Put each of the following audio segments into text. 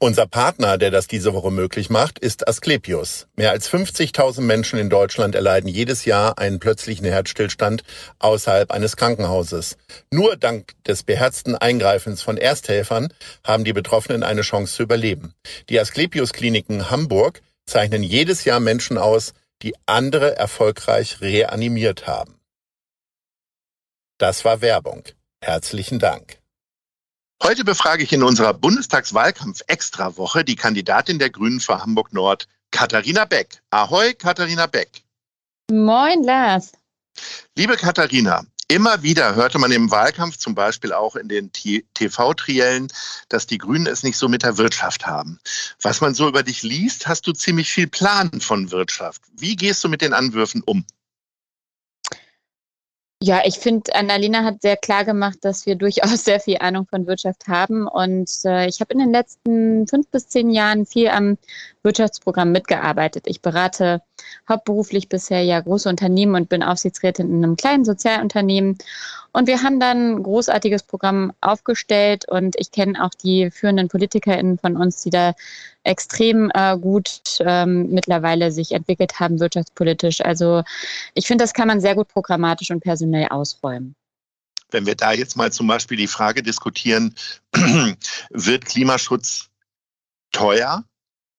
Unser Partner, der das diese Woche möglich macht, ist Asklepios. Mehr als 50.000 Menschen in Deutschland erleiden jedes Jahr einen plötzlichen Herzstillstand außerhalb eines Krankenhauses. Nur dank des beherzten Eingreifens von Ersthelfern haben die Betroffenen eine Chance zu überleben. Die Asklepios Kliniken Hamburg zeichnen jedes Jahr Menschen aus, die andere erfolgreich reanimiert haben. Das war Werbung. Herzlichen Dank. Heute befrage ich in unserer Bundestagswahlkampf-Extrawoche die Kandidatin der Grünen für Hamburg Nord, Katharina Beck. Ahoi, Katharina Beck. Moin, Lars. Liebe Katharina, immer wieder hörte man im Wahlkampf, zum Beispiel auch in den TV-Triellen, dass die Grünen es nicht so mit der Wirtschaft haben. Was man so über dich liest, hast du ziemlich viel Plan von Wirtschaft. Wie gehst du mit den Anwürfen um? Ja, ich finde, Annalena hat sehr klar gemacht, dass wir durchaus sehr viel Ahnung von Wirtschaft haben. Und äh, ich habe in den letzten fünf bis zehn Jahren viel am Wirtschaftsprogramm mitgearbeitet. Ich berate hauptberuflich bisher ja große Unternehmen und bin Aufsichtsrätin in einem kleinen Sozialunternehmen. Und wir haben dann ein großartiges Programm aufgestellt und ich kenne auch die führenden PolitikerInnen von uns, die da extrem äh, gut ähm, mittlerweile sich entwickelt haben wirtschaftspolitisch. Also ich finde, das kann man sehr gut programmatisch und personell ausräumen. Wenn wir da jetzt mal zum Beispiel die Frage diskutieren, wird Klimaschutz teuer?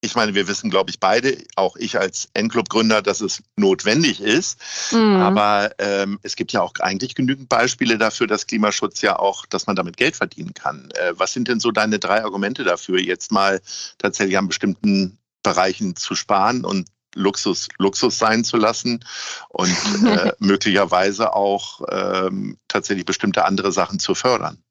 Ich meine, wir wissen, glaube ich, beide, auch ich als N-Club-Gründer, dass es notwendig ist. Mhm. Aber ähm, es gibt ja auch eigentlich genügend Beispiele dafür, dass Klimaschutz ja auch, dass man damit Geld verdienen kann. Äh, was sind denn so deine drei Argumente dafür, jetzt mal tatsächlich an bestimmten Bereichen zu sparen und Luxus Luxus sein zu lassen und äh, möglicherweise auch ähm, tatsächlich bestimmte andere Sachen zu fördern?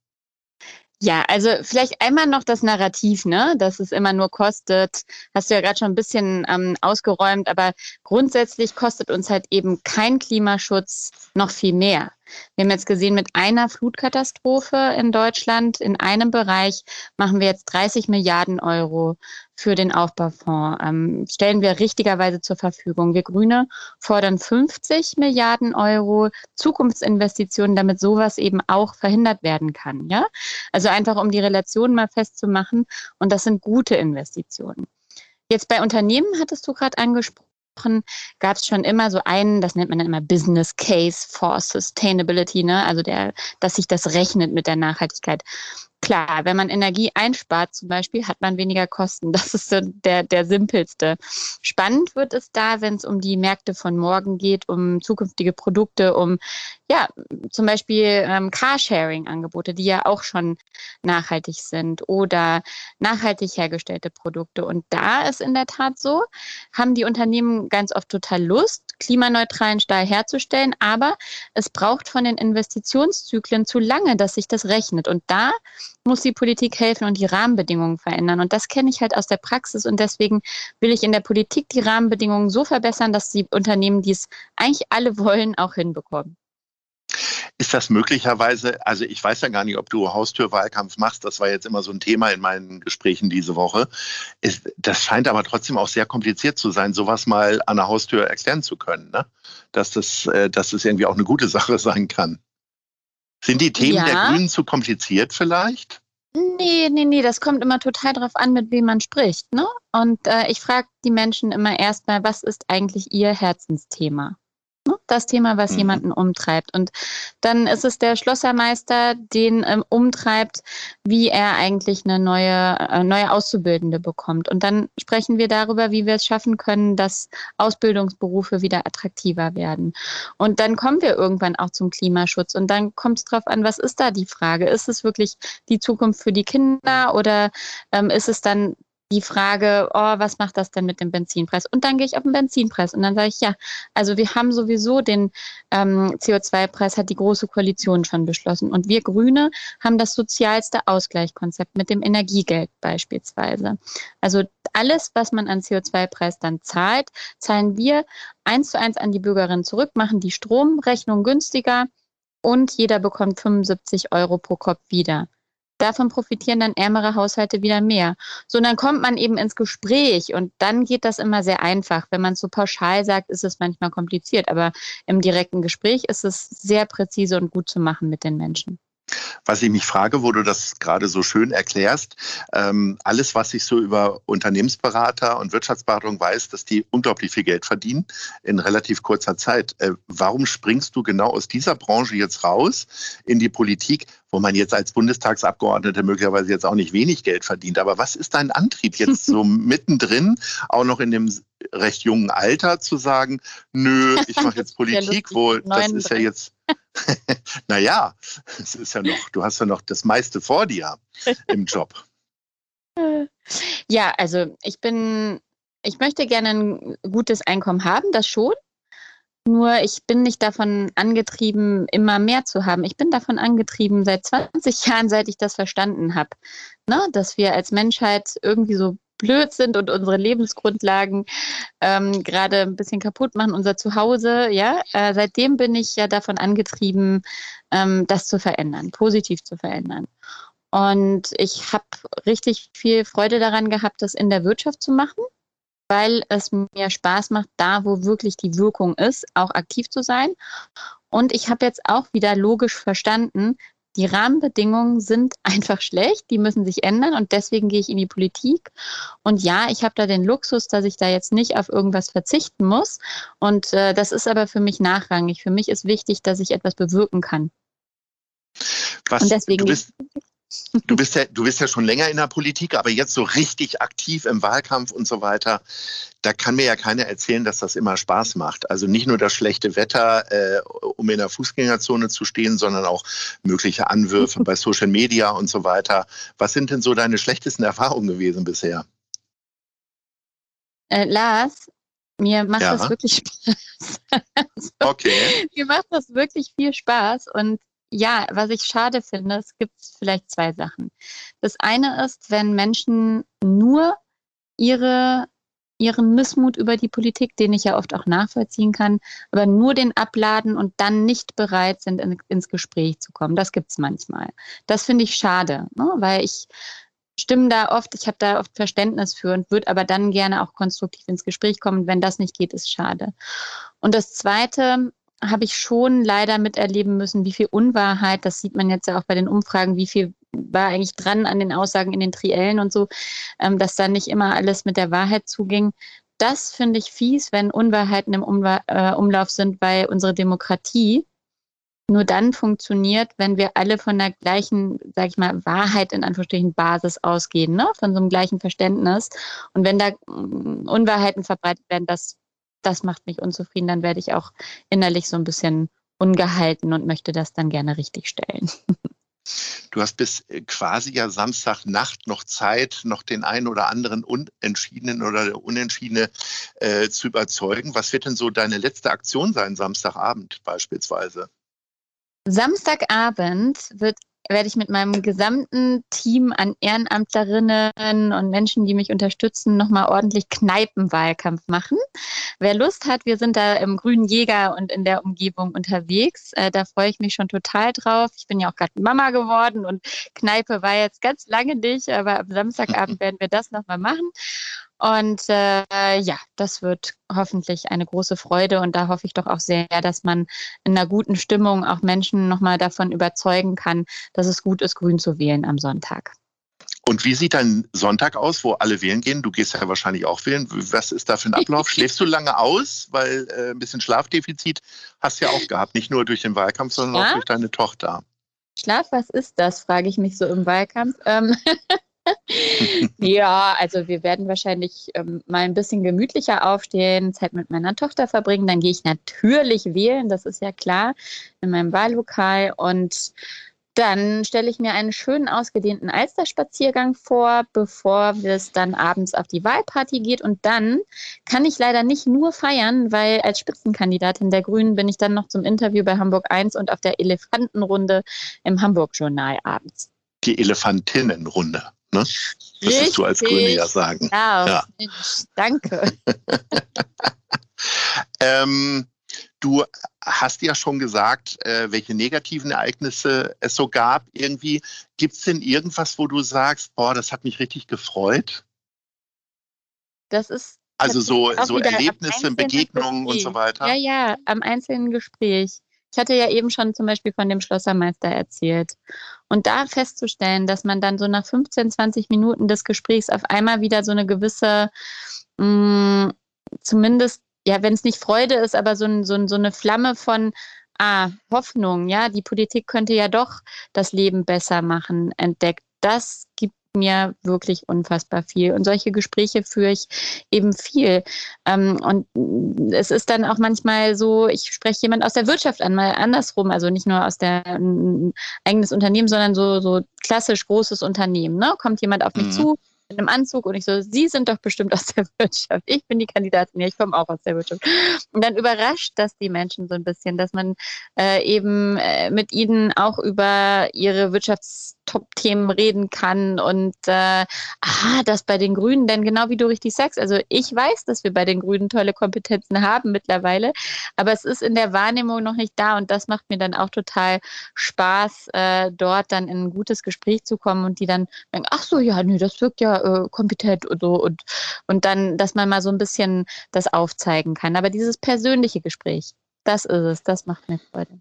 Ja, also vielleicht einmal noch das Narrativ, ne, dass es immer nur kostet. Hast du ja gerade schon ein bisschen ähm, ausgeräumt, aber grundsätzlich kostet uns halt eben kein Klimaschutz noch viel mehr. Wir haben jetzt gesehen, mit einer Flutkatastrophe in Deutschland in einem Bereich machen wir jetzt 30 Milliarden Euro für den Aufbaufonds. Ähm, stellen wir richtigerweise zur Verfügung. Wir Grüne fordern 50 Milliarden Euro Zukunftsinvestitionen, damit sowas eben auch verhindert werden kann. Ja? Also einfach, um die Relation mal festzumachen. Und das sind gute Investitionen. Jetzt bei Unternehmen hattest du gerade angesprochen gab es schon immer so einen, das nennt man dann immer Business Case for Sustainability, ne? also der, dass sich das rechnet mit der Nachhaltigkeit. Klar, wenn man Energie einspart zum Beispiel, hat man weniger Kosten. Das ist so der, der simpelste. Spannend wird es da, wenn es um die Märkte von morgen geht, um zukünftige Produkte, um ja, zum Beispiel ähm, Carsharing-Angebote, die ja auch schon nachhaltig sind oder nachhaltig hergestellte Produkte. Und da ist in der Tat so, haben die Unternehmen ganz oft total Lust, klimaneutralen Stahl herzustellen, aber es braucht von den Investitionszyklen zu lange, dass sich das rechnet. Und da muss die Politik helfen und die Rahmenbedingungen verändern. Und das kenne ich halt aus der Praxis. Und deswegen will ich in der Politik die Rahmenbedingungen so verbessern, dass die Unternehmen, die es eigentlich alle wollen, auch hinbekommen. Ist das möglicherweise, also ich weiß ja gar nicht, ob du Haustürwahlkampf machst, das war jetzt immer so ein Thema in meinen Gesprächen diese Woche. Ist, das scheint aber trotzdem auch sehr kompliziert zu sein, sowas mal an der Haustür erklären zu können, ne? dass, das, äh, dass das irgendwie auch eine gute Sache sein kann. Sind die Themen ja. der Grünen zu kompliziert vielleicht? Nee, nee, nee, das kommt immer total drauf an, mit wem man spricht. Ne? Und äh, ich frage die Menschen immer erstmal, was ist eigentlich ihr Herzensthema? Das Thema, was mhm. jemanden umtreibt. Und dann ist es der Schlossermeister, den ähm, umtreibt, wie er eigentlich eine neue, äh, neue Auszubildende bekommt. Und dann sprechen wir darüber, wie wir es schaffen können, dass Ausbildungsberufe wieder attraktiver werden. Und dann kommen wir irgendwann auch zum Klimaschutz. Und dann kommt es darauf an, was ist da die Frage? Ist es wirklich die Zukunft für die Kinder oder ähm, ist es dann die Frage, oh, was macht das denn mit dem Benzinpreis? Und dann gehe ich auf den Benzinpreis und dann sage ich, ja, also wir haben sowieso den ähm, CO2-Preis, hat die Große Koalition schon beschlossen. Und wir Grüne haben das sozialste Ausgleichskonzept mit dem Energiegeld beispielsweise. Also alles, was man an CO2-Preis dann zahlt, zahlen wir eins zu eins an die Bürgerinnen zurück, machen die Stromrechnung günstiger und jeder bekommt 75 Euro pro Kopf wieder davon profitieren dann ärmere Haushalte wieder mehr. So, und dann kommt man eben ins Gespräch und dann geht das immer sehr einfach. Wenn man es so pauschal sagt, ist es manchmal kompliziert, aber im direkten Gespräch ist es sehr präzise und gut zu machen mit den Menschen. Was ich mich frage, wo du das gerade so schön erklärst, ähm, alles, was ich so über Unternehmensberater und Wirtschaftsberatung weiß, dass die unglaublich viel Geld verdienen in relativ kurzer Zeit. Äh, warum springst du genau aus dieser Branche jetzt raus in die Politik, wo man jetzt als Bundestagsabgeordneter möglicherweise jetzt auch nicht wenig Geld verdient? Aber was ist dein Antrieb jetzt so mittendrin, auch noch in dem recht jungen Alter zu sagen, nö, ich mache jetzt Politik, wo das ist ja jetzt naja, es ist ja noch, du hast ja noch das meiste vor dir im Job. Ja, also ich bin, ich möchte gerne ein gutes Einkommen haben, das schon. Nur ich bin nicht davon angetrieben, immer mehr zu haben. Ich bin davon angetrieben seit 20 Jahren, seit ich das verstanden habe, ne? dass wir als Menschheit irgendwie so blöd sind und unsere Lebensgrundlagen ähm, gerade ein bisschen kaputt machen, unser Zuhause. Ja, äh, seitdem bin ich ja davon angetrieben, ähm, das zu verändern, positiv zu verändern. Und ich habe richtig viel Freude daran gehabt, das in der Wirtschaft zu machen, weil es mir Spaß macht, da wo wirklich die Wirkung ist, auch aktiv zu sein. Und ich habe jetzt auch wieder logisch verstanden, die Rahmenbedingungen sind einfach schlecht, die müssen sich ändern und deswegen gehe ich in die Politik. Und ja, ich habe da den Luxus, dass ich da jetzt nicht auf irgendwas verzichten muss. Und äh, das ist aber für mich nachrangig. Für mich ist wichtig, dass ich etwas bewirken kann. Was, und deswegen du bist, Du bist ja, du bist ja schon länger in der Politik, aber jetzt so richtig aktiv im Wahlkampf und so weiter. Da kann mir ja keiner erzählen, dass das immer Spaß macht. Also nicht nur das schlechte Wetter, äh, um in der Fußgängerzone zu stehen, sondern auch mögliche Anwürfe bei Social Media und so weiter. Was sind denn so deine schlechtesten Erfahrungen gewesen bisher? Äh, Lars, mir macht ja. das wirklich Spaß. also, okay. Mir macht das wirklich viel Spaß und ja, was ich schade finde, es gibt vielleicht zwei Sachen. Das eine ist, wenn Menschen nur ihre, ihren Missmut über die Politik, den ich ja oft auch nachvollziehen kann, aber nur den abladen und dann nicht bereit sind, in, ins Gespräch zu kommen. Das gibt es manchmal. Das finde ich schade, ne? weil ich stimme da oft, ich habe da oft Verständnis für und würde aber dann gerne auch konstruktiv ins Gespräch kommen. Wenn das nicht geht, ist schade. Und das Zweite, habe ich schon leider miterleben müssen, wie viel Unwahrheit, das sieht man jetzt ja auch bei den Umfragen, wie viel war eigentlich dran an den Aussagen in den Triellen und so, ähm, dass da nicht immer alles mit der Wahrheit zuging. Das finde ich fies, wenn Unwahrheiten im Umla äh, Umlauf sind, weil unsere Demokratie nur dann funktioniert, wenn wir alle von der gleichen, sag ich mal, Wahrheit in Anführungsstrichen Basis ausgehen, ne? von so einem gleichen Verständnis. Und wenn da mm, Unwahrheiten verbreitet werden, das das macht mich unzufrieden, dann werde ich auch innerlich so ein bisschen ungehalten und möchte das dann gerne richtigstellen. Du hast bis äh, quasi ja Samstagnacht noch Zeit, noch den einen oder anderen Unentschiedenen oder Unentschiedene äh, zu überzeugen. Was wird denn so deine letzte Aktion sein, Samstagabend beispielsweise? Samstagabend wird werde ich mit meinem gesamten Team an Ehrenamtlerinnen und Menschen, die mich unterstützen, nochmal ordentlich Kneipenwahlkampf machen. Wer Lust hat, wir sind da im Grünen Jäger und in der Umgebung unterwegs. Äh, da freue ich mich schon total drauf. Ich bin ja auch gerade Mama geworden und Kneipe war jetzt ganz lange nicht, aber am Samstagabend werden wir das nochmal machen. Und äh, ja, das wird hoffentlich eine große Freude und da hoffe ich doch auch sehr, dass man in einer guten Stimmung auch Menschen nochmal davon überzeugen kann, dass es gut ist, grün zu wählen am Sonntag. Und wie sieht dein Sonntag aus, wo alle wählen gehen? Du gehst ja wahrscheinlich auch wählen. Was ist da für ein Ablauf? Schläfst du lange aus? Weil äh, ein bisschen Schlafdefizit hast du ja auch gehabt. Nicht nur durch den Wahlkampf, sondern ja? auch durch deine Tochter. Schlaf, was ist das, frage ich mich so im Wahlkampf. Ähm ja, also wir werden wahrscheinlich ähm, mal ein bisschen gemütlicher aufstehen, Zeit mit meiner Tochter verbringen. Dann gehe ich natürlich wählen, das ist ja klar, in meinem Wahllokal. Und dann stelle ich mir einen schönen ausgedehnten Alsterspaziergang vor, bevor es dann abends auf die Wahlparty geht. Und dann kann ich leider nicht nur feiern, weil als Spitzenkandidatin der Grünen bin ich dann noch zum Interview bei Hamburg 1 und auf der Elefantenrunde im Hamburg-Journal abends. Die Elefantinnenrunde. Ne? Das Richtig. du als Grüne ja sagen. Ja, ja. Mensch, danke. ähm, du hast ja schon gesagt, äh, welche negativen Ereignisse es so gab. Irgendwie gibt es denn irgendwas, wo du sagst, boah, das hat mich richtig gefreut? Das ist also so, so Erlebnisse, Begegnungen Gespräch. und so weiter. Ja, ja, am einzelnen Gespräch. Ich hatte ja eben schon zum Beispiel von dem Schlossermeister erzählt. Und da festzustellen, dass man dann so nach 15, 20 Minuten des Gesprächs auf einmal wieder so eine gewisse, mh, mm, zumindest, ja, wenn es nicht Freude ist, aber so, ein, so, ein, so eine Flamme von, ah, Hoffnung, ja, die Politik könnte ja doch das Leben besser machen, entdeckt. Das gibt mir wirklich unfassbar viel. Und solche Gespräche führe ich eben viel. Ähm, und es ist dann auch manchmal so, ich spreche jemand aus der Wirtschaft an, mal andersrum, also nicht nur aus der ein eigenes Unternehmen, sondern so, so klassisch großes Unternehmen. Ne? Kommt jemand auf mich mhm. zu, in einem Anzug und ich so, Sie sind doch bestimmt aus der Wirtschaft. Ich bin die Kandidatin, ja, ich komme auch aus der Wirtschaft. Und dann überrascht das die Menschen so ein bisschen, dass man äh, eben äh, mit ihnen auch über ihre Wirtschafts Top-Themen reden kann und äh, ah, das bei den Grünen, denn genau wie du richtig sagst, also ich weiß, dass wir bei den Grünen tolle Kompetenzen haben mittlerweile, aber es ist in der Wahrnehmung noch nicht da und das macht mir dann auch total Spaß, äh, dort dann in ein gutes Gespräch zu kommen und die dann denken, ach so, ja, nee, das wirkt ja äh, kompetent und so und, und dann, dass man mal so ein bisschen das aufzeigen kann. Aber dieses persönliche Gespräch, das ist es, das macht mir Freude.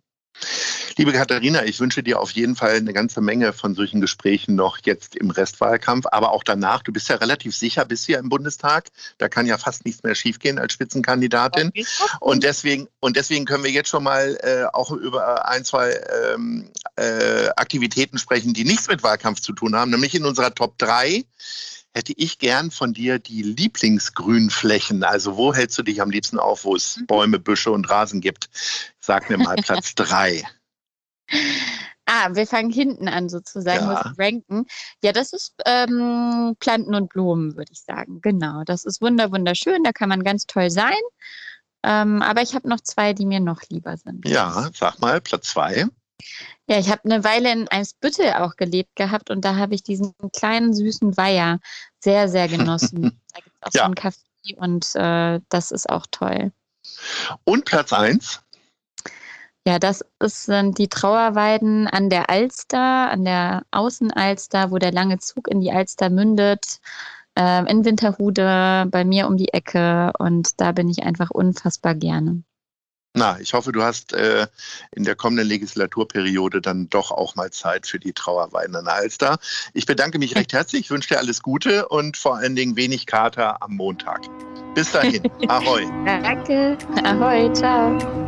Liebe Katharina, ich wünsche dir auf jeden Fall eine ganze Menge von solchen Gesprächen noch jetzt im Restwahlkampf, aber auch danach. Du bist ja relativ sicher, bist hier im Bundestag. Da kann ja fast nichts mehr schiefgehen als Spitzenkandidatin. Und deswegen, und deswegen können wir jetzt schon mal äh, auch über ein, zwei ähm, äh, Aktivitäten sprechen, die nichts mit Wahlkampf zu tun haben, nämlich in unserer Top 3 hätte ich gern von dir die Lieblingsgrünflächen. Also wo hältst du dich am liebsten auf, wo es mhm. Bäume, Büsche und Rasen gibt? Sag mir mal Platz drei. Ah, wir fangen hinten an sozusagen, ja. muss ranken. Ja, das ist ähm, Planten und Blumen, würde ich sagen. Genau, das ist wunder wunderschön, da kann man ganz toll sein. Ähm, aber ich habe noch zwei, die mir noch lieber sind. Ja, sag mal, Platz zwei. Ja, ich habe eine Weile in Eimsbüttel auch gelebt gehabt und da habe ich diesen kleinen süßen Weiher sehr, sehr genossen. da gibt es auch ja. so einen Kaffee und äh, das ist auch toll. Und Platz eins? Ja, das sind die Trauerweiden an der Alster, an der Außenalster, wo der lange Zug in die Alster mündet, äh, in Winterhude, bei mir um die Ecke. Und da bin ich einfach unfassbar gerne. Na, ich hoffe, du hast äh, in der kommenden Legislaturperiode dann doch auch mal Zeit für die Trauerweiden an der Alster. Ich bedanke mich recht herzlich, ich wünsche dir alles Gute und vor allen Dingen wenig Kater am Montag. Bis dahin, ahoi. Danke, ahoi, ciao.